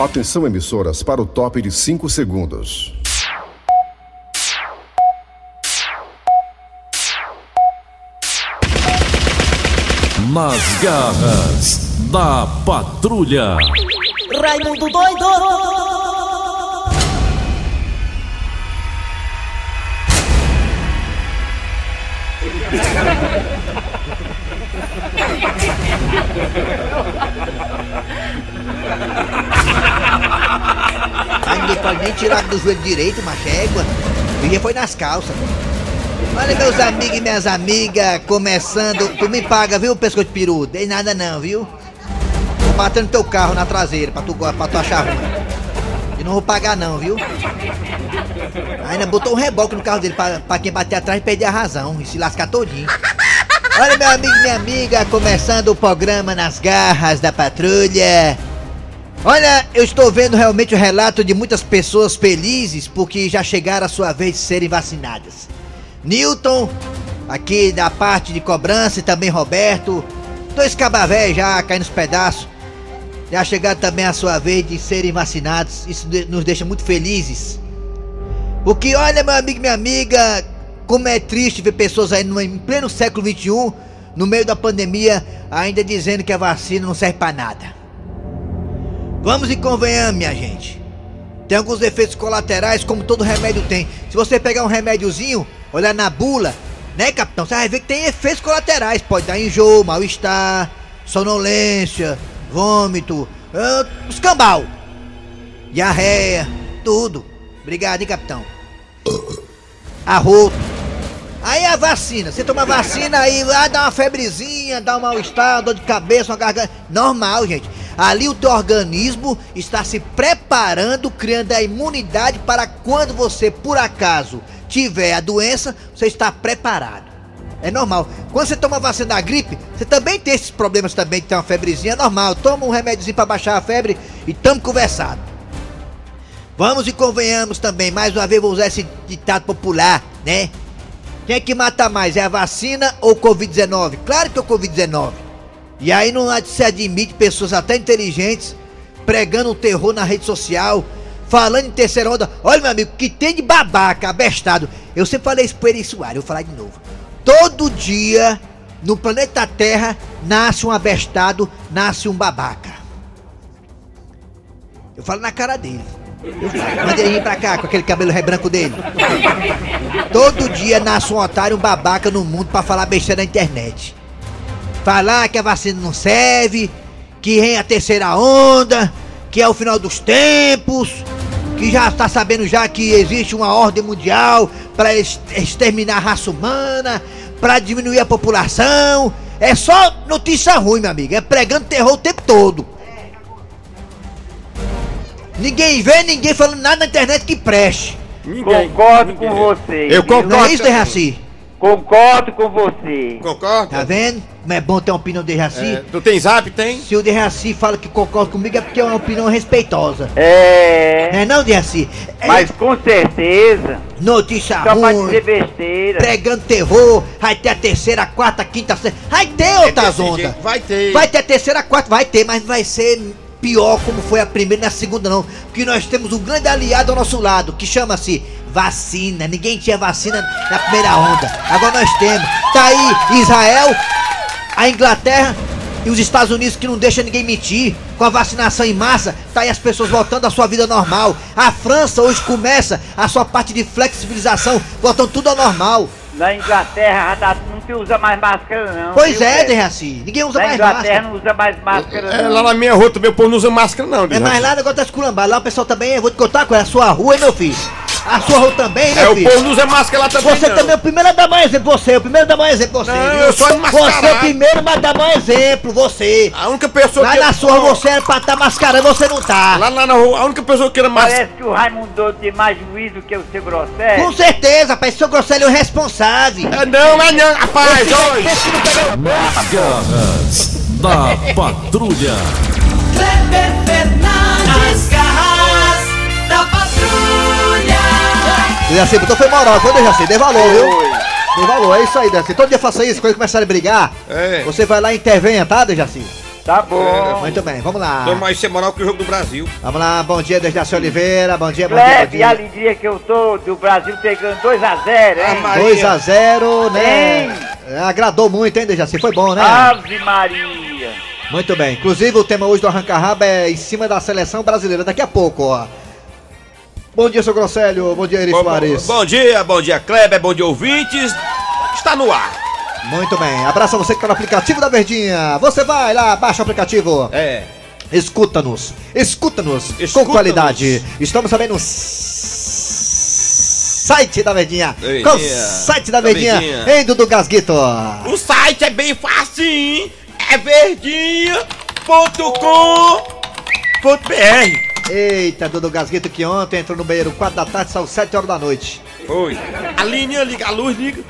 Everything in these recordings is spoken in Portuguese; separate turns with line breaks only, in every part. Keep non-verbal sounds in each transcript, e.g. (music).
Atenção, emissoras, para o top de 5 segundos.
Nas garras da patrulha.
Raimundo doido! (laughs)
Ai, ninguém pode nem tirar do joelho direito, macho, é égua. Vigia foi nas calças. Olha, meus amigos e minhas amigas, começando. Tu me paga, viu, pescoço de peru? Dei nada não, viu? Tô batendo teu carro na traseira pra tu, pra tu achar ruim. E não vou pagar não, viu? Ainda botou um reboque no carro dele pra, pra quem bater atrás perder a razão e se lascar todinho. Olha, meu amigo e minha amiga, começando o programa nas garras da patrulha. Olha, eu estou vendo realmente o relato de muitas pessoas felizes porque já chegaram a sua vez de serem vacinadas. Newton, aqui da parte de cobrança e também Roberto, dois cabavé já caindo nos pedaços. Já chegaram também a sua vez de serem vacinados. Isso nos deixa muito felizes. Porque olha, meu amigo minha amiga, como é triste ver pessoas aí no, em pleno século XXI, no meio da pandemia, ainda dizendo que a vacina não serve pra nada. Vamos e convenhamos, minha gente. Tem alguns efeitos colaterais, como todo remédio tem. Se você pegar um remédiozinho, olhar na bula, né, capitão? Você vai ver que tem efeitos colaterais. Pode dar enjoo, mal-estar, sonolência, vômito, ah, escambau, diarreia, tudo. Obrigado, hein, capitão? Arroto. Aí a vacina, você toma vacina aí, ah, dá uma febrezinha, dá um mal-estar, dor de cabeça, uma garganta. Normal, gente. Ali o teu organismo está se preparando, criando a imunidade para quando você, por acaso, tiver a doença, você está preparado. É normal. Quando você toma vacina da gripe, você também tem esses problemas também, tem uma febrezinha, é normal. Toma um remédiozinho para baixar a febre e tamo conversado. Vamos e convenhamos também, mais uma vez vou usar esse ditado popular, né? Quem é que mata mais? É a vacina ou o Covid-19? Claro que é o Covid-19. E aí não se admite pessoas até inteligentes pregando o terror na rede social, falando em terceira onda. Olha, meu amigo, que tem de babaca, abestado. Eu sempre falei isso Eri Soares, eu vou falar de novo. Todo dia, no planeta Terra, nasce um abestado, nasce um babaca. Eu falo na cara dele. Falo, manda ele vir pra cá com aquele cabelo rebranco dele. Todo dia nasce um otário, um babaca no mundo pra falar besteira na internet. Falar que a vacina não serve, que vem a terceira onda, que é o final dos tempos, que já está sabendo já que existe uma ordem mundial para exterminar a raça humana, para diminuir a população. É só notícia ruim, meu amigo. É pregando terror o tempo todo. Ninguém vê ninguém falando nada na internet que preste.
Concordo com você.
Eu concordo.
Não é isso, Dejaci?
Concordo com você.
Concorda?
Tá vendo? Como é bom ter uma opinião do Dejaci?
É, tu tem zap, tem?
Se o Dejaci fala que concorda comigo é porque é uma opinião respeitosa.
É.
Não é não, Dejaci? É
Mas com certeza.
notícia
Só pra
ruim,
dizer besteira.
pregando terror, vai ter a terceira, a quarta, a quinta, a sexta. Vai ter outras ondas.
vai ter.
Vai ter a terceira, a quarta, vai ter, mas vai ser pior como foi a primeira e a segunda não. Porque nós temos um grande aliado ao nosso lado, que chama-se vacina. Ninguém tinha vacina na primeira onda. Agora nós temos. Tá aí Israel, a Inglaterra e os Estados Unidos que não deixa ninguém mentir. Com a vacinação em massa, tá aí as pessoas voltando à sua vida normal. A França hoje começa a sua parte de flexibilização, voltando tudo ao normal.
Na Inglaterra já tá- se usa mais máscara, não.
Pois
viu,
é,
velho?
Dejaci. Ninguém usa
Na
mais
Inglaterra
máscara.
não usa mais máscara,
É,
não.
lá na minha rua também o povo não usa máscara, não.
É mais lá o negócio tá esculambado. Lá o pessoal também, eu vou te contar qual é a sua rua, hein, meu filho? A sua rua também,
É,
meu
o povo não usa máscara lá também.
Você
não.
também é o primeiro a dar mais exemplo, você. O primeiro a dar mais exemplo, você.
Não,
viu?
eu sou enmascarado.
Você é o primeiro a dar mais exemplo, você.
A única pessoa
Lá
que.
na sua rua você era pra estar mascarando, você não tá.
Lá, lá na rua, a única pessoa que queira máscara.
Parece que o Raimundo Doido tem mais juízo que o seu Grosselio.
Com certeza, rapaz. Seu Grosselio é o responsável.
É não, é não, rapaz, hoje.
Nas garras da patrulha.
Kleber Fernandes, garras da patrulha.
Dejaci, botou foi moral, foi Dejaci, dê valor, viu? Dê valor, é isso aí, Dejaci. Todo dia faça isso, quando começarem a brigar,
É.
você vai lá e intervenha, tá, Dejaci?
Tá bom.
Muito bem, vamos lá.
Dou mais ser moral que o jogo do Brasil.
Vamos lá, bom dia, Dejaci Oliveira. Bom dia, bom dia, bom
Leve a
dia.
alegria que eu tô do Brasil pegando 2x0, hein?
Maria.
2 a 0 né?
Hein?
É, Agradou muito, hein, Dejaci? Foi bom, né?
Ave Maria.
Muito bem. Inclusive, o tema hoje do Arranca Raba é em cima da seleção brasileira. Daqui a pouco, ó. Bom dia, seu Grosselho. Bom dia, Eri
Bom,
Soares.
bom dia, bom dia, Kleber, bom dia, ouvintes. Está no ar.
Muito bem. Abraço a você que tá no aplicativo da Verdinha. Você vai lá, baixa o aplicativo.
É.
Escuta-nos. Escuta-nos com
Escuta-nos.
qualidade. Estamos também no site da Verdinha.
Verdinha.
Com o site da
Da
Verdinha.
Verdinha.
Em Dudu Gasguito.
O site é bem facinho. É verdinha.com.br.
Eita, Dudu Gasguito que ontem entrou no banheiro 4 da tarde, saiu 7 horas da noite.
Foi. A linha liga, a luz liga.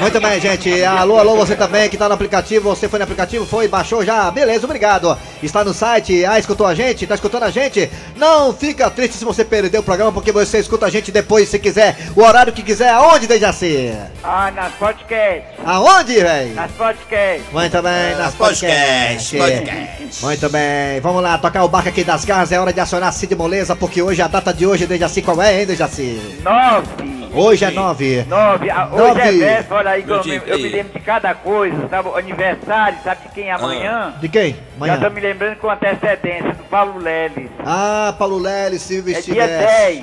Muito bem, gente. Alô, alô, você também que tá no aplicativo. Você foi no aplicativo? Foi, baixou já? Beleza, obrigado. Está no site. Ah, escutou a gente? Tá escutando a gente? Não fica triste se você perdeu o programa, porque você escuta a gente depois, se quiser. O horário que quiser. Aonde, Dejaci?
Ah, nas podcasts.
Aonde, velho?
Nas podcasts.
Muito bem, nas
podcast,
podcasts.
podcast.
Muito bem, vamos lá, tocar o barco aqui das garras. É hora de acionar Cid Moleza, porque hoje a data de hoje, Dejaci, qual é, hein, Dejaci?
Nove.
Hoje é nove.
Nove. Ah, Hoje
Nove.
é véspera, olha aí, que eu, eu me lembro de cada coisa, sabe? Aniversário, sabe de quem é amanhã?
De quem?
Já
Amanhã.
tô me lembrando com antecedência do Paulo Leles.
Ah, Paulo Leles, se
É dia. 10.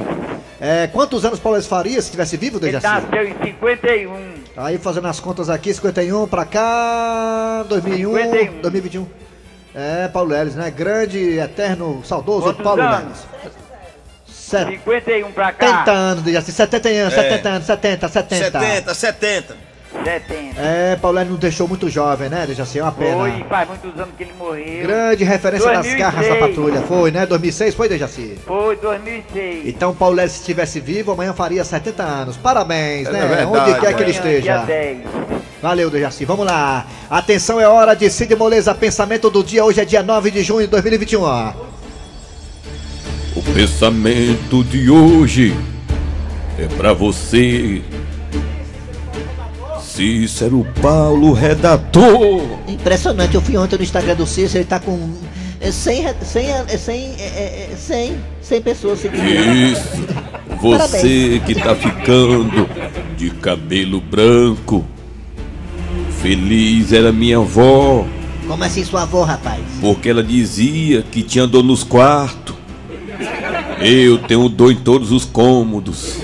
É, quantos anos Paulo Leles faria se estivesse vivo,
Ele
Dejaci?
nasceu em 51.
Aí fazendo as contas aqui, 51 pra cá, 2001,
51.
2021. É, Paulo Leles, né? Grande, eterno, saudoso
Quantos
Paulo
anos?
Leles. 70
51 pra cá.
anos, Dejaci, 70 anos,
É.
70 anos, 70, 70.
70, 70.
70.
É, Leles não deixou muito jovem, né, Dejaci? É uma pena.
Foi, faz muitos anos que ele morreu.
Grande referência nas
2006.
garras da patrulha. Foi, né? 2006, foi, Dejaci?
Foi 2006.
Então, Leles, se estivesse vivo, amanhã faria 70 anos. Parabéns,
É
né?
verdade,
Onde quer que ele
Amanhã, Dia
esteja.
10.
Valeu, Dejaci. Vamos lá. Atenção, é hora de Cid Moleza. Pensamento do dia. Hoje é dia 9 de junho de 2021.
Pensamento de hoje é pra você. Cícero Paulo, redator.
Impressionante, eu fui ontem no Instagram do Cícero, ele tá com é, 100, re- 100, é, 100, é, é, 100, 100 pessoas seguindo.
Isso. Você que tá ficando de cabelo branco. Feliz era minha avó,
Como assim sua avó, rapaz?
porque ela dizia que tinha dor nos quartos. Eu tenho dor em todos os cômodos.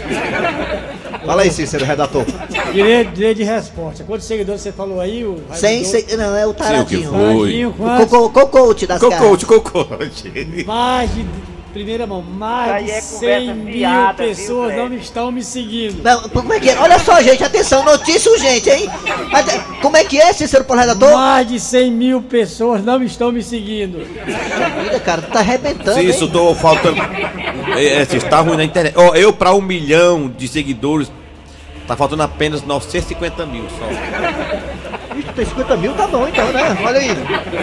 Fala aí, Cícero, redator.
Direito, direito de resposta. Quantos seguidores você falou aí? O
100, se- não, é o
Sei o que
Taradinho.
foi.
Taradinho,
O
quantos?
coco- cocote das
Cocote, cocote. (laughs)
Mais de primeira mão, mais
Aí
de
é
100
conversa
mil
fiada, viu,
pessoas
Zé?
não estão me seguindo.
Não, como é que é? Olha só, gente, atenção, notícia urgente, hein? Ate- Como é que é, Cícero, por redator?
Mais de 100 mil pessoas não estão me seguindo.
Vida, cara, tu tá arrebentando,
Se isso
hein?
tô faltando. É, é, está ruim na internet. Ó, eu pra um milhão de seguidores, tá faltando apenas 950 mil só.
Ixi, tem 50 mil, tá bom então, né? Olha aí.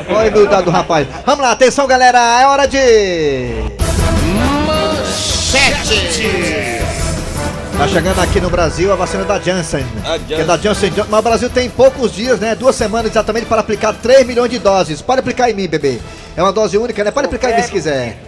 Olha a humildade do rapaz. Vamos lá, atenção, galera. É hora de. Tá chegando aqui no Brasil a vacina da Janssen.
A
Que é da Janssen Johnson. Mas o Brasil tem poucos dias, né? Duas semanas exatamente para aplicar 3 milhões de doses. Pode aplicar em mim, bebê. É uma dose única, né? Pode aplicar em mim se quiser.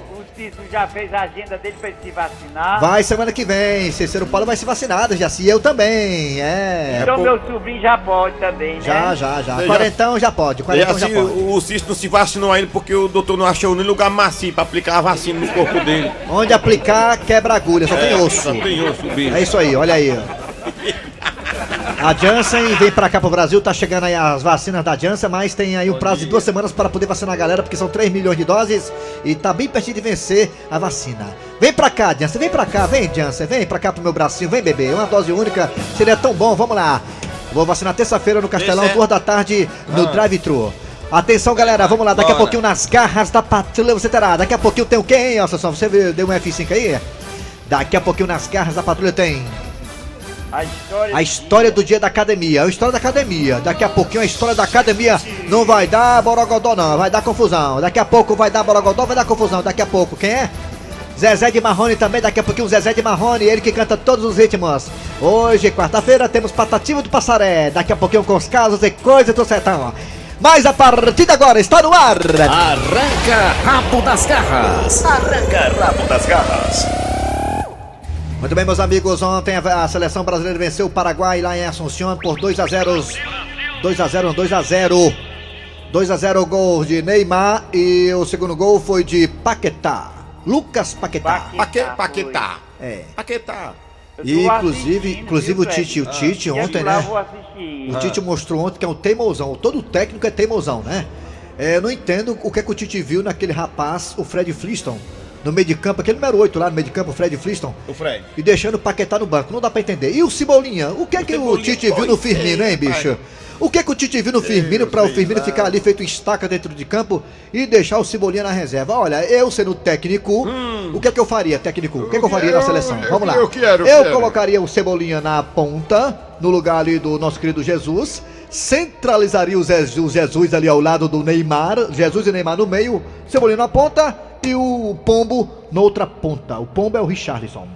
O Cícero já fez a agenda dele pra ele se vacinar.
Vai semana que vem. Cícero Paulo vai se vacinar, já se eu também. É.
Então
pô.
meu sobrinho já pode também, né?
Já, já, já.
Já-
Quarentão já pode.
E
Quarentão já
assim,
pode.
o, Cícero não se vacinou ainda porque o doutor não achou nem lugar macio pra aplicar a vacina no corpo dele.
Onde aplicar, quebra agulha, só tem
É,
osso.
Só tem osso, bicho.
É isso aí, olha aí. ó. (laughs) A Janssen vem pra cá pro Brasil, tá chegando aí as vacinas da Janssen, mas tem aí um prazo de duas semanas para poder vacinar a galera, porque são 3 milhões de doses e tá bem pertinho de vencer a vacina. Vem pra cá, Janssen, vem pra cá, vem, Janssen, vem pra cá pro meu bracinho, vem, bebê. Uma dose única seria tão bom, vamos lá. Vou vacinar terça-feira no Castelão,
é-
duas da tarde, no
Ah.
drive-thru. Atenção, galera, vamos lá, daqui a pouquinho nas garras da patrulha você terá. Daqui a pouquinho tem o quem, Sassão? Você deu um F5 aí? Daqui a pouquinho nas garras da patrulha tem
A história,
a história do dia da academia. A história da academia. Daqui a pouquinho a história da academia não vai dar borogodó não, vai dar confusão. Daqui a pouco vai dar borogodó, vai dar confusão. Daqui a pouco, quem é? Zezé de Marrone também, daqui a pouquinho Zezé de Marrone, ele que canta todos os ritmos. Hoje, quarta-feira, temos Patativa do Passaré. Daqui a pouquinho com os casos e coisas do sertão. Mas a partir de agora está no ar.
Arranca rabo das garras. Arranca rabo das garras.
Muito bem, meus amigos. Ontem a, seleção brasileira venceu o Paraguai lá em Assunção por 2 a 0. 2 a 0, 2 a 0. 2 a 0 gol de Neymar e o segundo gol foi de Paquetá. Lucas Paquetá.
Paque, Paquetá.
É.
Paquetá.
E inclusive, inclusive o Tite, o Tite ontem,
lá
né? O Tite mostrou ontem que é um teimosão. Todo técnico é teimosão, né? É, eu não entendo o que, é que o Tite viu naquele rapaz, o Fred Flintstone, no meio de campo, aquele número 8 lá no meio de campo, o Fred Flintstone,
O Fred.
e deixando o Paquetá no banco. Não dá pra entender. E o Cebolinha? O que é que o
Cebolinha,
Tite viu no Firmino, hein,
ei,
bicho?
pai.
O que é que o Tite viu no Firmino pra o Firmino
lá.
ficar ali feito estaca dentro de campo e deixar o Cebolinha na reserva? Olha, eu sendo técnico, o que é que eu faria, técnico? O que é que eu faria na
Hum. eu-
seleção?
eu-
Vamos lá.
eu quero, eu quero.
colocaria o Cebolinha na ponta, no lugar ali do nosso querido Jesus, centralizaria o Jesus, ali ao lado do Neymar, Jesus e Neymar no meio, Cebolinha na ponta e o Pombo na outra ponta. O Pombo é o Richarlison.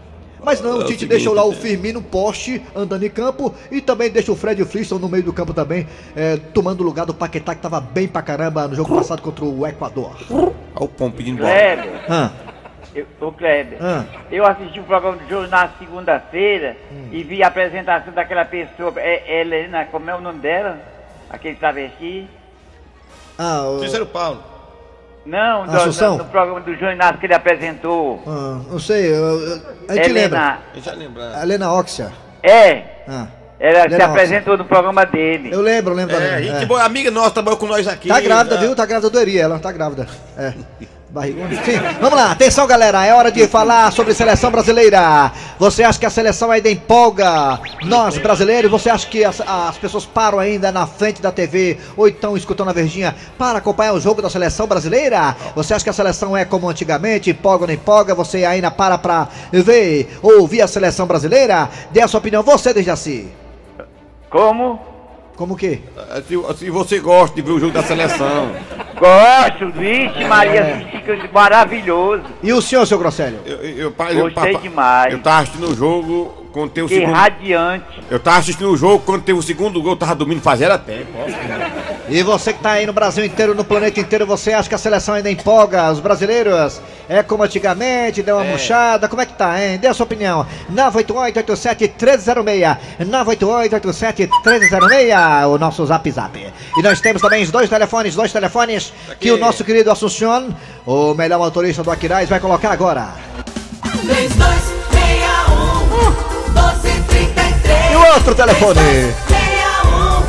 Mas não,
É
o
o
Tite
seguinte,
deixou lá o
né?
Firmino poste andando em campo e também deixa o Fred Flintstone no meio do campo também, é, tomando o lugar do Paquetá que tava bem pra caramba no jogo passado contra o Equador.
Olha o Pom pedindo bola.
Ah,
eu, ô Kleber,
ah.
eu assisti o programa do jogo na segunda-feira
Hum.
e vi a apresentação daquela pessoa, é, Helena, como é o nome dela? Aquele travesti?
Ah, o-
Cícero Paulo.
Não, do-
Assunção?
no, no programa do João Inácio que ele apresentou.
ah, não sei, eu- eu- a gente lembra.
Helena,
Deixa eu lembrar.
A Helena Oxia.
é,
Ah,
ela se
Helena
apresentou no programa dele.
eu lembro, eu lembro
É,
também. é.
boa, amiga nossa, trabalhou com nós aqui.
Tá grávida,
né?
viu? Tá grávida do Eri, ela tá grávida. É. (laughs) Barrigona. Sim, vamos lá, atenção galera, é hora de falar sobre seleção brasileira. Você acha que a seleção ainda empolga nós brasileiros? Você acha que as, as pessoas param ainda na frente da TV ou então escutando a verdinha para acompanhar o jogo da seleção brasileira? Você acha que a seleção é como antigamente, empolga ou não empolga? Você ainda para pra ver ou ouvir a seleção brasileira? Dê a sua opinião, você, Dejaci.
Como?
Como que?
É, Se, se você gosta de ver o jogo da seleção,
Gosto, vixe, Maria, assisti que eu- maravilhoso.
E o senhor, seu Grosselho?
eu, eu, eu,
Gostei demais.
Eu tava assistindo o jogo quando teve o segundo.
radiante.
Eu tava assistindo o jogo quando teve o segundo gol, eu tava dormindo fazia era tempo.
E você que tá aí no Brasil inteiro, no planeta inteiro, você acha que a seleção ainda empolga os brasileiros? É como antigamente, deu uma murchada, como é que tá, hein? Dê a sua opinião. 988-87-1306. 988-87-1306, o nosso zap zap. E nós temos também os dois telefones, dois telefones que o nosso querido Assuncion, o melhor motorista do Aquiraz, vai colocar agora.
3261 1233
E o outro telefone?
61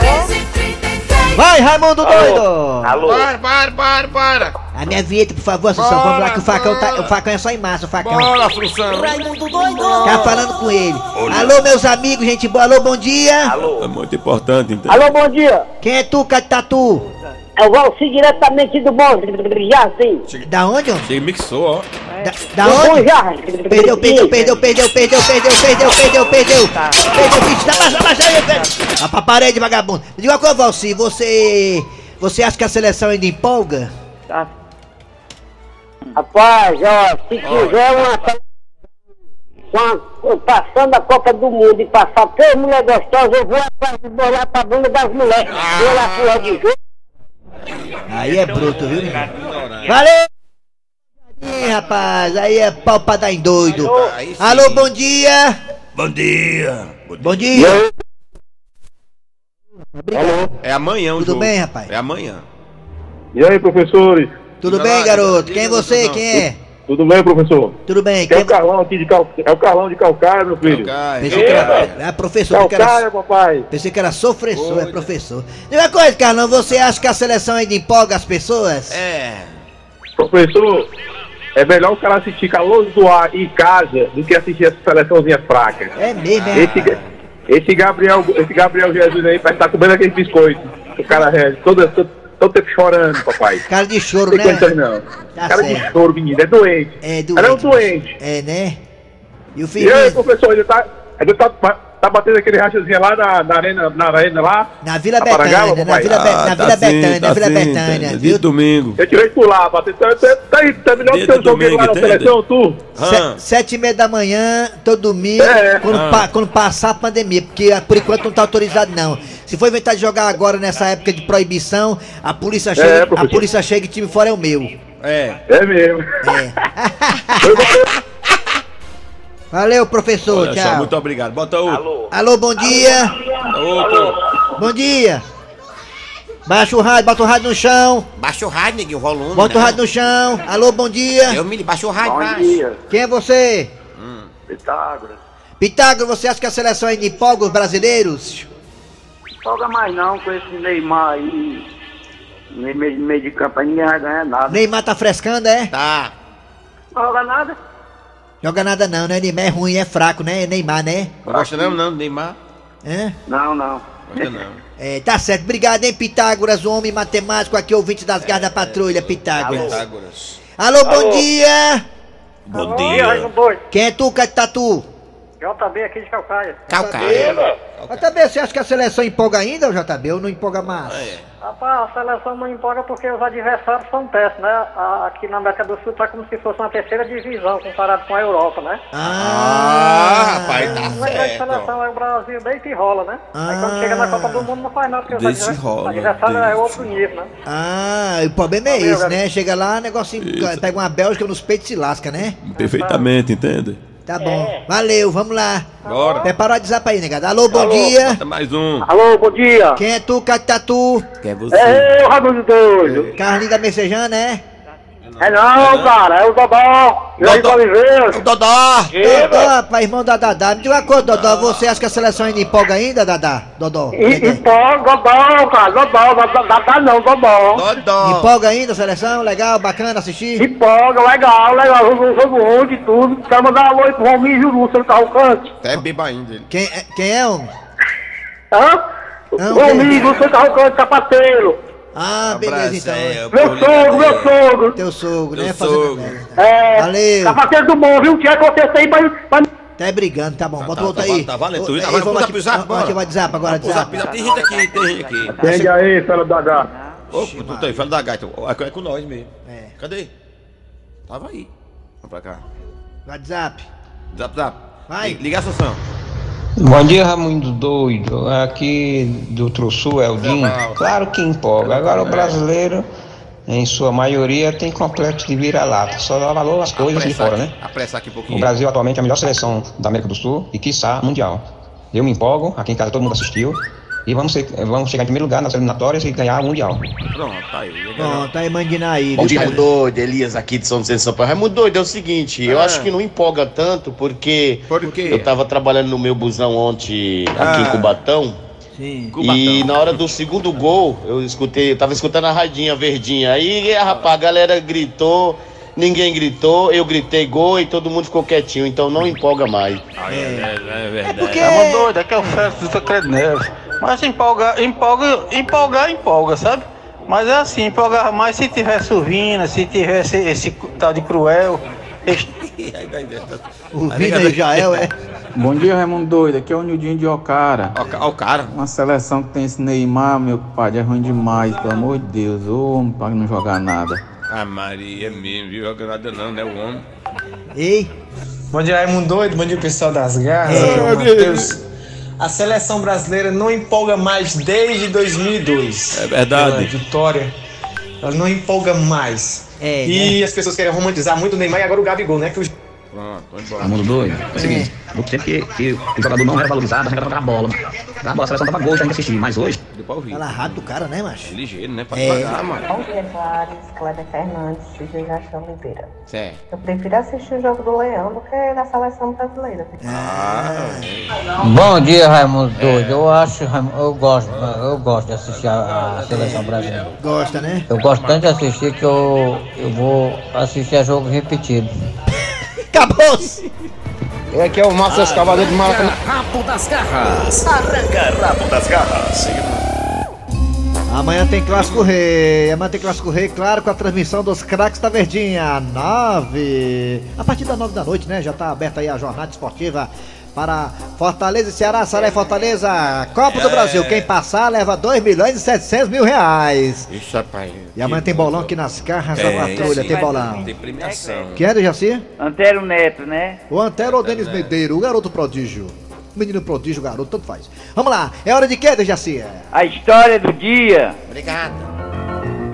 1333
Vai, Raimundo doido!
Alô?
Para, para, para, para!
A minha vinheta, por favor, Assunção.
Bora,
Vamos lá que o facão, tá,
bora.
o facão é só em massa, o facão.
Bora, Assunção!
Raimundo doido
Tá falando com ele. Alô, meus amigos, gente boa. Alô, bom dia.
É muito importante, então.
Alô, bom dia.
Quem é tu, Catatu?
É o Valci diretamente do Bom Jardim.
Da onde, ó?
Chega, mixou, ó.
Da, da
Do Bom
onde?
Jardim.
Perdeu, perdeu, perdeu, perdeu, perdeu, perdeu, perdeu, perdeu, perdeu. Perdeu, bicho. Dá mais, dá mais aí, velho. Vai pra parede, vagabundo. Me diga uma coisa, Valci. Você... Você acha que a seleção ainda empolga?
Tá.
Rapaz, ó, se quiser uma, uma- Passando a Copa do Mundo e passar três mulheres gostosas, eu vou atrás de bolar pra bunda das mulheres. Pela porra de jogo.
Aí é bruto, viu? Valeu! Ih, rapaz, aí é pau pra dar em doido. Alô, bom dia.
Bom dia!
Bom dia.
É amanhã o
Tudo
jogo.
bem, rapaz?
É amanhã.
E aí, professores?
Tudo bem,
lá,
garoto? Quem é você?
não.
Quem é?
Tudo bem, professor?
Tudo bem?
Que é
Quem...
o Carlão aqui de Cal... É o Carlão de Calcaia, meu filho.
Calcaia.
Pensei que era... Ah, professor, pensei que
Calcaia,
era...
papai.
Pensei que era sofressor, é professor. E uma coisa, Carlão, você acha que a seleção ainda empolga as pessoas?
É.
Professor, é melhor o cara assistir Calor do Ar em casa do que assistir essa seleçãozinha fraca.
É mesmo, é?
Esse, esse, Gabriel, esse Gabriel Jesus aí parece estar comendo aquele biscoito. O cara é todo, todo, todo tempo chorando, papai. (laughs)
Cara de choro,
Não
né?
condição, não.
Tá
cara
certo.
de choro, menino. É doente.
É doente.
Ela é um doente.
É, né? E o
E aí, professor, ele tá, ele tá, tá tá batendo aquele rachazinho lá na, na arena, na arena lá.
Na Vila
Na Parangaba,
Betânia, na
papai?
Vila, Be-
Ah,
na
tá
Vila
sim,
Betânia,
tá
na Vila
sim,
Betânia,
tá.
viu?
Domingo.
Eu tirei por lá, batendo. Tá, tá, tá aí, tá melhor que
do
eu joguei lá na
domingo,
seleção, tu.
Ah,
Se- Sete e meia da manhã, todo domingo,
É.
quando,
Ah.
pa- quando passar a pandemia, porque ah, por enquanto não tá autorizado não. Se for inventar de jogar agora nessa época de proibição, a polícia chega, a
professor.
polícia chega e time fora é o meu.
É.
É mesmo. (laughs)
Valeu, professor,
olha só,
tchau.
muito obrigado. Bota o.
Alô, bom dia.
Outro.
Bom dia. Baixa o rádio, bota o rádio no chão.
Baixa o rádio, neguinho, o volume.
Bota o
né?
rádio no chão. Alô, bom dia.
Eu me baixa o rádio,
Bom dia,
Quem é você?
Pitágoras.
Pitágoras, você acha que a seleção ainda empolga os brasileiros?
Folga mais não com esse Neymar aí. No meio, meio de campo aí ninguém vai ganhar nada.
Neymar tá frescando, é?
Tá.
Folga nada.
Joga nada não, né? Neymar é ruim, é fraco, né? Neymar, né?
Não gosta não, não, Neymar?
Hã?
Não, não.
Gosta não.
É, tá certo. Obrigado, hein, Pitágoras, o homem matemático aqui, ouvinte das garras da patrulha, Pitágoras.
Pitágoras.
Alô, bom dia!
Bom dia.
Quem é tu, Catatu?
JB aqui de Calcaia.
Calcaia.
JB, você acha que a seleção empolga ainda, ou JB? Ou não empolga mais?
Rapaz, a seleção não empolga porque os adversários são péssimos, né? A- Aqui na América do Sul tá como se fosse uma terceira divisão comparado com a Europa, né?
Ah, rapaz, tá
grande
certo.
seleção é o Brasil, deita e rola, né? Aí quando chega na Copa do Mundo não faz nada, porque os adversários é outro nível, né?
Ah, o problema é esse, né? Chega lá, negocinho,
Isso.
pega uma Bélgica nos peitos e se lasca, né?
Perfeitamente, entende?
Tá bom. Valeu, vamos lá.
Bora.
Prepara o WhatsApp aí, negado. Alô, bom dia.
Bota mais um.
Alô, bom dia.
Quem é tu, Catatu?
Que é você.
É eu, Raimundo Doido.
Carlinho da Messejana, é?
É não, cara, é o Dodó.
Dodó.
Oliveira.
Dodó.
Dodó, rapaz, irmão da Dadá. Me diga uma coisa, Dodó. Você acha que a seleção ainda empolga ainda, Dadá? Dodó.
E, e pô, Dodó, cara, Dodó, Dodó não, Dodó.
Dodó.
Empolga ainda a seleção? Legal, bacana assistir?
Empolga, legal, legal, jogo, jogo onde tudo. Quero mandar um oi pro Rominho Juru, seu Carrocante.
Até beba ainda ele.
Quem, é- quem é, homem?
Hã?
Não,
Rominho, seu Carrocante, sapateiro.
Ah, beleza, então.
é,
Meu sogro, meu sogro.
Teu sogro,
Teu
né?
sogro.
É,
Valeu.
sapateiro do bom, viu? Tinha que aí pra... pra...
Tá brigando, tá bom. Bota
tá,
o outro
tá,
aí.
tá valendo Agora
vamos
puxa
aqui,
pro zap,
vamos
bora.
aqui o WhatsApp agora,
zap,
WhatsApp.
Tem gente aqui, tem gente aqui.
Atende aí, fela da gata.
Ô, tu tá aí, fala da gaita. É com nós mesmo.
É.
Cadê? Tava aí. Vamos pra cá.
WhatsApp.
Zap, zap.
Vai.
Li- Liga a Sansão.
Bom dia, Raimundo Doido. Aqui do Trussul, Eldinho. Claro que empolga. Agora o brasileiro, em sua maioria, tem complexo de vira-lata. Só dá valor às coisas de fora, né?
Apressar aqui um
O
pouquinho.
Brasil atualmente é a melhor seleção da América do Sul e, quiçá, mundial. Eu me empolgo, aqui em casa todo mundo assistiu. E vamos, ser- vamos chegar em primeiro lugar nas eliminatórias e ganhar o Mundial.
Pronto, tá aí.
Bom, tá aí.
Bom dia? Raimundo Doido, Elias aqui de São Vicente São Paulo. Raimundo Doido, é o seguinte, eu
Ah.
acho que não empolga tanto porque
Por quê?
eu tava trabalhando no meu busão ontem aqui
Ah.
em Cubatão
Sim.
e na hora do segundo gol eu escutei, eu tava escutando a radinha verdinha. Aí, rapaz, a galera gritou, ninguém gritou, eu gritei gol e todo mundo ficou quietinho, então não empolga mais.
É, é, é verdade.
Porque
É uma doida, aqui é o Félix do Tancredo Neves. Mas empolga, empolga, empolgar, empolga, sabe? Mas é assim, empolgar mais se tivesse o Vina, se tivesse esse tal de Cruel. esse- (laughs)
o Vina e o Jael, é?
Bom dia, Raimundo Doido. Aqui é o Nildinho de Ocara.
Ó, o cara.
Uma seleção que tem esse Neymar, meu pai, é ruim demais, pelo amor de Deus. Ô, homem, pra não jogar nada.
Ah, Maria mesmo, viu? Joga nada não, né? O homem.
Ei.
Bom dia, Raimundo Doido. Bom dia, pessoal das garras. O Matheus. A seleção brasileira não empolga mais desde 2002.
É verdade.
Pela vitória. Ela não empolga mais.
É,
e as pessoas querem romantizar muito o Neymar e agora o Gabigol, né? Que o...
Pronto, foi embora.
Raimundo doido. É o seguinte, no tempo que, que o jogador não era valorizado, a regra era a bola. A bola, a seleção dava gol, já não assistir. Mas hoje,
Deu pra ouvir.
Fala rápido do cara, né, macho?
Ligeiro, né? Pra
É.
devagar, mano.
Bom dia, Clares, Cléber Fernandes, de Jachão Oliveira.
Certo.
Eu prefiro assistir o jogo do Leão do que da seleção brasileira.
Bom dia, Raimundo Doido. Eu acho, Raimundo- eu gosto, eu gosto de assistir a, a seleção brasileira.
Gosta, né?
Eu gosto tanto de assistir que eu, eu vou assistir a jogo repetido.
Acabou-se!
Aqui é o Márcio Escavador de Maracanã.
Rabo das garras. Arranca rabo das garras.
Amanhã tem Clássico Rei. Amanhã tem Clássico Rei, claro, com a transmissão dos craques da Verdinha. Nove. A partir das nove da noite, né? Já tá aberta aí a jornada esportiva
para Fortaleza e Ceará, Ceará e Fortaleza, Copa do
É.
Brasil. Quem passar leva 2 milhões e 700 mil reais.
Isso, rapaz.
E amanhã tem bolão aqui nas garras da
É,
patrulha, tem bolão.
Tem premiação.
Quem é, Jaci?
Antero Neto, né?
O Antero ou o Denis Medeiros, o garoto prodígio. Menino prodígio, garoto, tanto faz. Vamos lá, é hora de quê, Dejaci?
A história do dia.
Obrigado.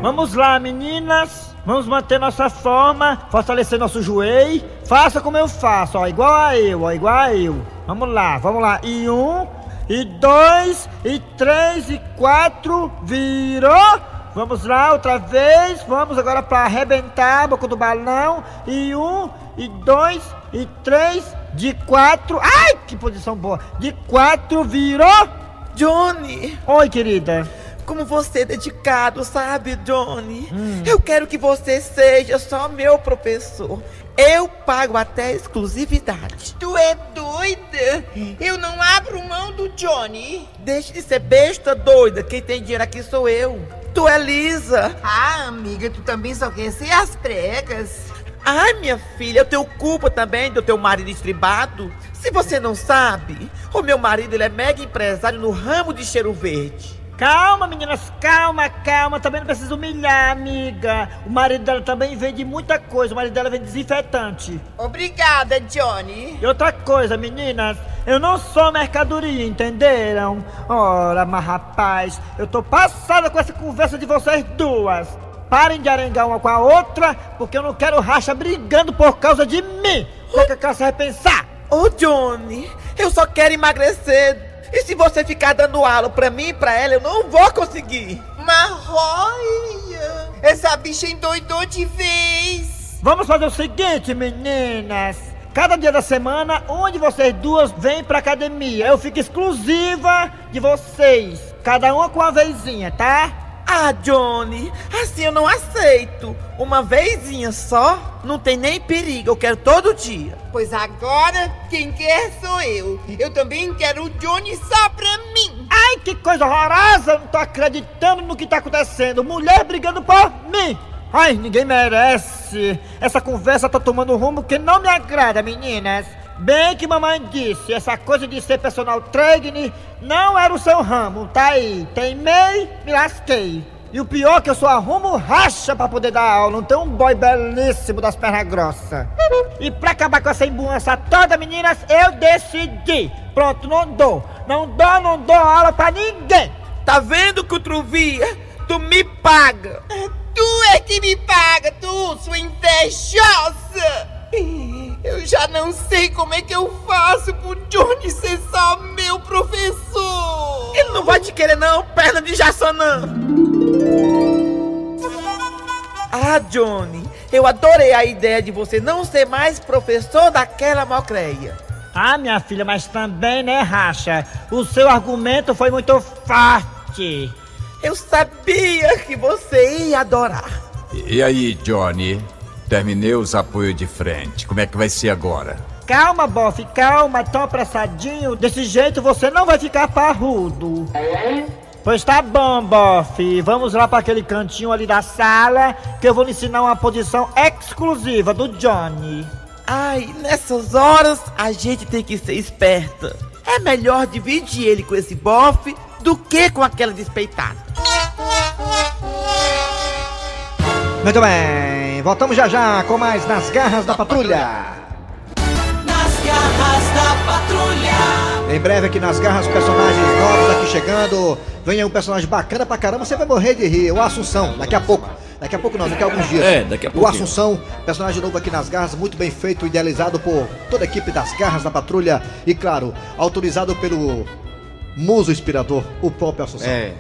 Vamos lá, meninas. Vamos manter nossa forma, fortalecer nosso joelho. Faça como eu faço, ó, igual a eu, ó, igual a eu. Vamos lá, vamos lá. E um, e dois, e três, e quatro, virou. Vamos lá, outra vez. Vamos agora pra arrebentar a boca do balão. E um, e dois, e três, de quatro. Ai, que posição boa. De quatro, virou.
Johnny!
Oi, querida.
Como você é dedicado, sabe, Johnny? Eu quero que você seja só meu professor. Eu pago até exclusividade.
Tu é doida? Eu não abro mão do Johnny.
Deixe de ser besta doida. Quem tem dinheiro aqui sou eu. Tu é Lisa.
Ah, amiga, tu também só quer ser as pregas.
Ai, minha filha, eu tenho culpa também do teu marido estribado. Se você não sabe, o meu marido ele é mega empresário no ramo de cheiro verde.
Calma, meninas, calma, calma. Também não precisa humilhar, amiga. O marido dela também vende muita coisa. O marido dela vende desinfetante.
Obrigada, Johnny.
E outra coisa, meninas, eu não sou mercadoria, entenderam? Ora, mas rapaz, eu tô passada com essa conversa de vocês duas. Parem de arengar uma com a outra, porque eu não quero racha brigando por causa de mim. Porque eu quero se repensar.
Ô, Johnny, eu só quero emagrecer. E se você ficar dando aula pra mim e pra ela, eu não vou conseguir.
Marroia! Essa bicha endoidou de vez.
Vamos fazer o seguinte, meninas. Cada dia da semana, uma de vocês duas vem pra academia. Eu fico exclusiva de vocês. Cada uma com uma vezinha, tá?
Ah, Johnny, assim eu não aceito. Uma vezinha só, não tem nem perigo. Eu quero todo dia.
Pois agora, quem quer sou eu. Eu também quero o Johnny só pra mim.
Ai, que coisa horrorosa! Não tô acreditando no que tá acontecendo. Mulher brigando por mim. Ai, ninguém merece. Essa conversa tá tomando um rumo que não me agrada, meninas. Bem que mamãe disse, essa coisa de ser personal trainer não era o seu ramo, tá aí. Teimei, me lasquei. E o pior é que eu só arrumo racha pra poder dar aula, não tem um boy belíssimo das pernas grossas. E pra acabar com essa embuança toda, meninas, eu decidi. Pronto, não dou. Não dou, não dou aula pra ninguém.
Tá vendo, Cutruvia? Tu me paga.
Tu é que me paga, tu, sua invejosa. (laughs) Eu já não sei como é que eu faço pro Johnny ser só meu professor.
Ele não vai te querer não, perna de Jassanã. Ah, Johnny, eu adorei a ideia de você não ser mais professor daquela malcreia.
Ah, minha filha, mas também, né, Racha? O seu argumento foi muito forte.
Eu sabia que você ia adorar.
E aí, Johnny? Terminei os apoios de frente. Como é que vai ser agora?
Calma, bofe, calma, tão apressadinho. Desse jeito você não vai ficar parrudo. Pois tá bom, bofe. Vamos lá para aquele cantinho ali da sala que eu vou lhe ensinar uma posição exclusiva do Johnny.
Ai, nessas horas a gente tem que ser esperta. É melhor dividir ele com esse bofe do que com aquela despeitada.
Muito bem, voltamos já já com mais Nas Garras da Patrulha.
Nas garras da patrulha.
Em breve aqui nas garras, personagens novos aqui chegando. Vem aí um personagem bacana pra caramba, você vai morrer de rir. O Assunção, daqui a pouco. Daqui a pouco não, daqui a alguns dias.
É, daqui a
O
pouquinho.
Assunção, personagem novo aqui nas garras, muito bem feito, idealizado por toda a equipe das garras da patrulha. E claro, autorizado pelo muso inspirador, o próprio Assunção.
É.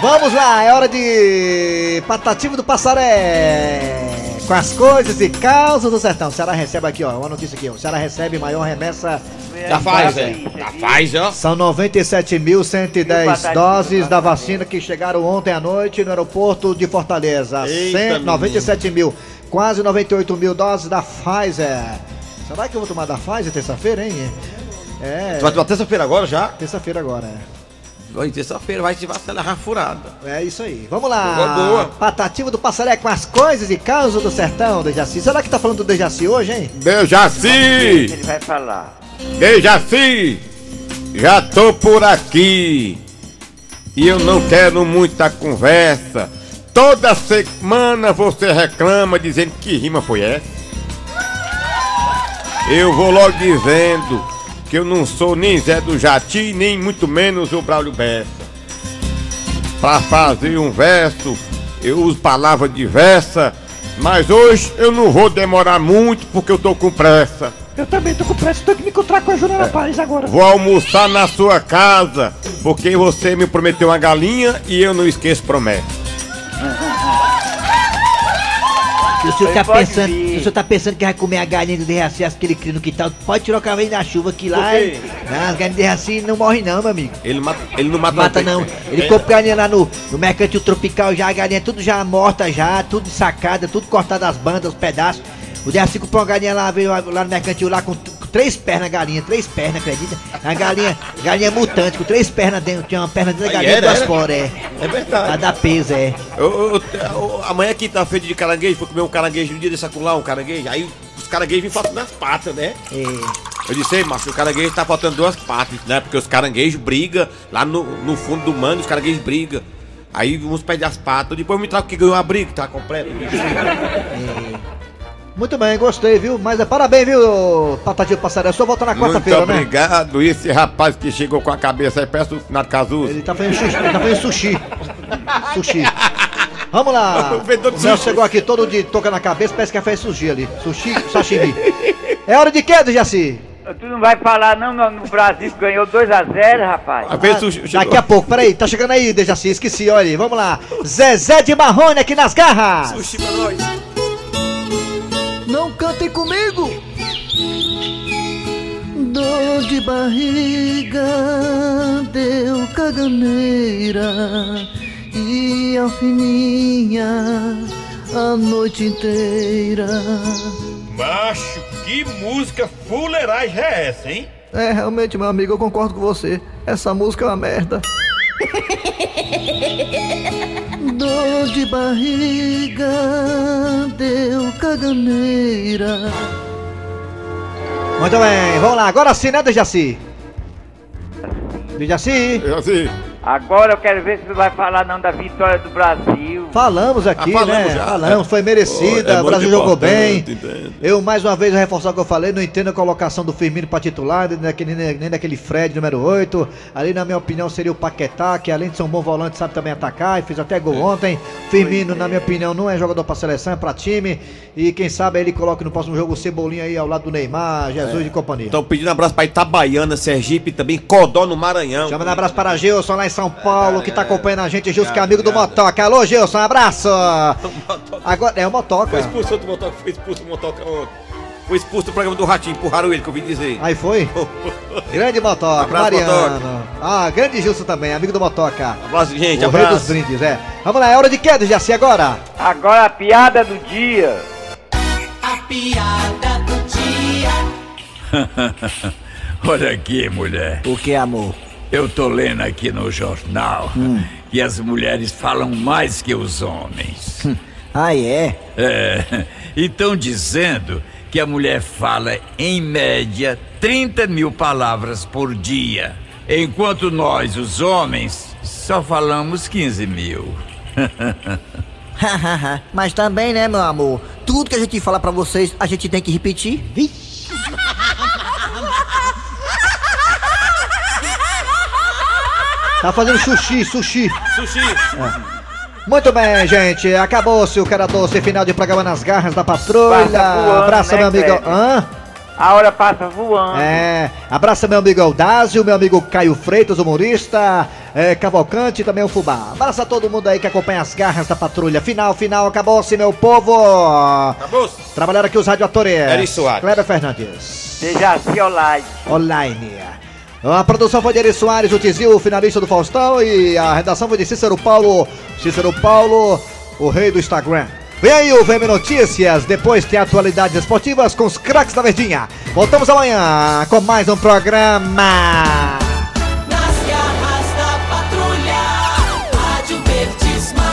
Vamos lá, é hora de Patativo do Passaré. Com as coisas e causas do sertão. O Ceará recebe aqui, ó, uma notícia aqui, ó. O Ceará recebe maior remessa
Da Pfizer. Da Pfizer, ó.
São 97.110 doses da vacina que chegaram ontem à noite no aeroporto de Fortaleza.
Eita,
100, 97 mil, quase 98 mil doses da Pfizer. Será que eu vou tomar da Pfizer terça-feira, hein? É.
Tu vai tomar terça-feira agora já?
Terça-feira agora, é.
Vai terça-feira, vai se vacilar rafurada.
É isso aí. Vamos lá.
Boa, boa.
Patativa do Passaré com as coisas e causas do sertão, Dejaci. Será que tá falando do Dejaci hoje, hein?
Dejaci!
Ele vai falar.
Dejaci! Já tô por aqui. E eu não quero muita conversa. Toda semana você reclama dizendo que rima foi essa. Eu vou logo dizendo que eu não sou nem Zé do Jati, nem muito menos o Braulio Bessa. Pra fazer um verso, eu uso palavras diversas, mas hoje eu não vou demorar muito porque eu tô com pressa.
Eu também tô com pressa, tô que me encontrar com a Juliana Paz agora.
Vou almoçar na sua casa, porque você me prometeu uma galinha e eu não esqueço promessa.
O senhor tá pensando,
vir.
se o senhor tá pensando que vai comer a galinha do Derraci, que ele cria no quintal, pode tirar o cavalo da chuva que lá.
Por quê?
Não, as galinhas do Derraci não morrem não, meu amigo.
Ele, mata, ele não mata,
Mata não. Ele
É.
compra galinha lá no, no mercantil tropical já, a galinha tudo já morta já, tudo sacada, tudo cortado as bandas, os pedaços. O Derraci comprou uma galinha lá, veio lá no mercantil lá com três pernas galinha, três pernas, acredita? A galinha, galinha mutante, com três pernas dentro, tinha uma perna dentro da galinha e
era,
duas fora, é.
É verdade.
Pra dar peso, é.
Eu, eu, eu- amanhã aqui tá feito de caranguejo, fui comer um caranguejo no dia desse acular, um caranguejo. Aí os caranguejos vêm faltando as patas, né?
É.
Eu disse, ei, macho, o caranguejo tá faltando duas patas, né? Porque os caranguejos brigam lá no, no fundo do mano, os caranguejos brigam. Aí uns perdem as patas, depois me trago que ganhou a briga, tá completo.
Muito bem, gostei, viu? Mas é parabéns, viu, Patativa do Passaré? Só volta na
Muito
quarta-feira, né?
obrigado. E esse rapaz que chegou com a cabeça aí, peço o Nato Cazuza.
Ele tá fazendo sushi. Ele tá fazendo sushi. (laughs) sushi. Vamos lá.
O vendedor de sushi.
chegou aqui todo de toca na cabeça, parece que fez sushi ali. Sushi, sashimi. É hora de quê, Jaci?
Tu não vai falar não no, no Brasil que ganhou 2x0, rapaz.
Daqui a pouco, peraí, tá chegando aí, Dejaci, esqueci, olha aí, vamos lá. Zezé de Marrone aqui nas garras.
Sushi pra nós.
Não cantem comigo! Dor de barriga deu caganeira e alfininha a noite inteira.
Macho, que música fuleiragem é essa, hein?
É, realmente, meu amigo, eu concordo com você. Essa música é uma merda. (laughs) Dor de barriga deu caganeira.
Muito bem, vamos lá, agora sim, né, Dejaci? Dejaci?
Dejaci.
Agora eu quero ver se tu vai falar não da vitória do Brasil.
Falamos aqui,
Ah, falamos
né?
já.
Falamos, foi merecida,
É
o
muito
Brasil jogou bem.
importante, entende?
Eu, mais uma vez, reforçar o que eu falei, não entendo a colocação do Firmino pra titular, nem daquele, nem daquele Fred número 8. Ali, na minha opinião, seria o Paquetá, que além de ser um bom volante, sabe também atacar, e fez até gol ontem. Firmino, na minha opinião, não é jogador pra seleção, é pra time. E quem sabe ele coloque no próximo jogo o Cebolinha aí ao lado do Neymar, Jesus e companhia.
Estão pedindo abraço pra Itabaiana, Sergipe, também Codó no Maranhão.
Chama um abraço para Gilson lá em São Paulo, que tá acompanhando a gente, Gilson, que é amigo do Motoca. Alô, Gilson, abraço! (laughs) Agora é o Motoca.
Foi expulso outro motoca, foi expulso o motoca ontem. Foi expulso do programa do Ratinho, empurraram ele, que eu ouvi dizer.
Aí foi? (laughs) Grande Motoca,
Abraço,
Mariano. Ah, grande Gilson também, amigo do Motoca.
Abraço, gente,
o rei
abraço.
dos brindes, é. Vamos lá, é hora de quê, Jaci, agora?
Agora a piada do dia.
A piada do dia. (laughs)
Olha aqui, mulher.
O que, amor?
Eu tô lendo aqui no jornal que as mulheres falam mais que os homens. (laughs)
Ah, é?
É. E (laughs) estão dizendo que a mulher fala, em média, 30 mil palavras por dia, enquanto nós, os homens, só falamos 15 mil. (laughs)
Mas também, né, meu amor? Tudo que a gente fala pra vocês, a gente tem que repetir.
Tá fazendo sushi, sushi.
Sushi.
Muito bem, gente. Acabou-se o cara doce final de programa nas garras da patrulha.
Voando,
Abraça,
né,
meu amigo.
Cleber?
Hã?
A hora passa voando.
É, abraça meu amigo Eudásio, meu amigo Caio Freitas, humorista, é, Cavalcante e também o Fubá. Abraça todo mundo aí que acompanha as garras da patrulha. Final, final, acabou-se, meu povo.
Acabou-se.
Trabalharam aqui os radioatores.
Eri Soares.
Kleber Fernandes.
Seja assim online.
Online. A produção foi de Eri Soares, o Tizil, finalista do Faustão, e a redação foi de Cícero Paulo, Cícero Paulo, o rei do Instagram. Vem aí o VM Notícias, depois tem atualidades esportivas com os craques da Verdinha. Voltamos amanhã com mais um programa.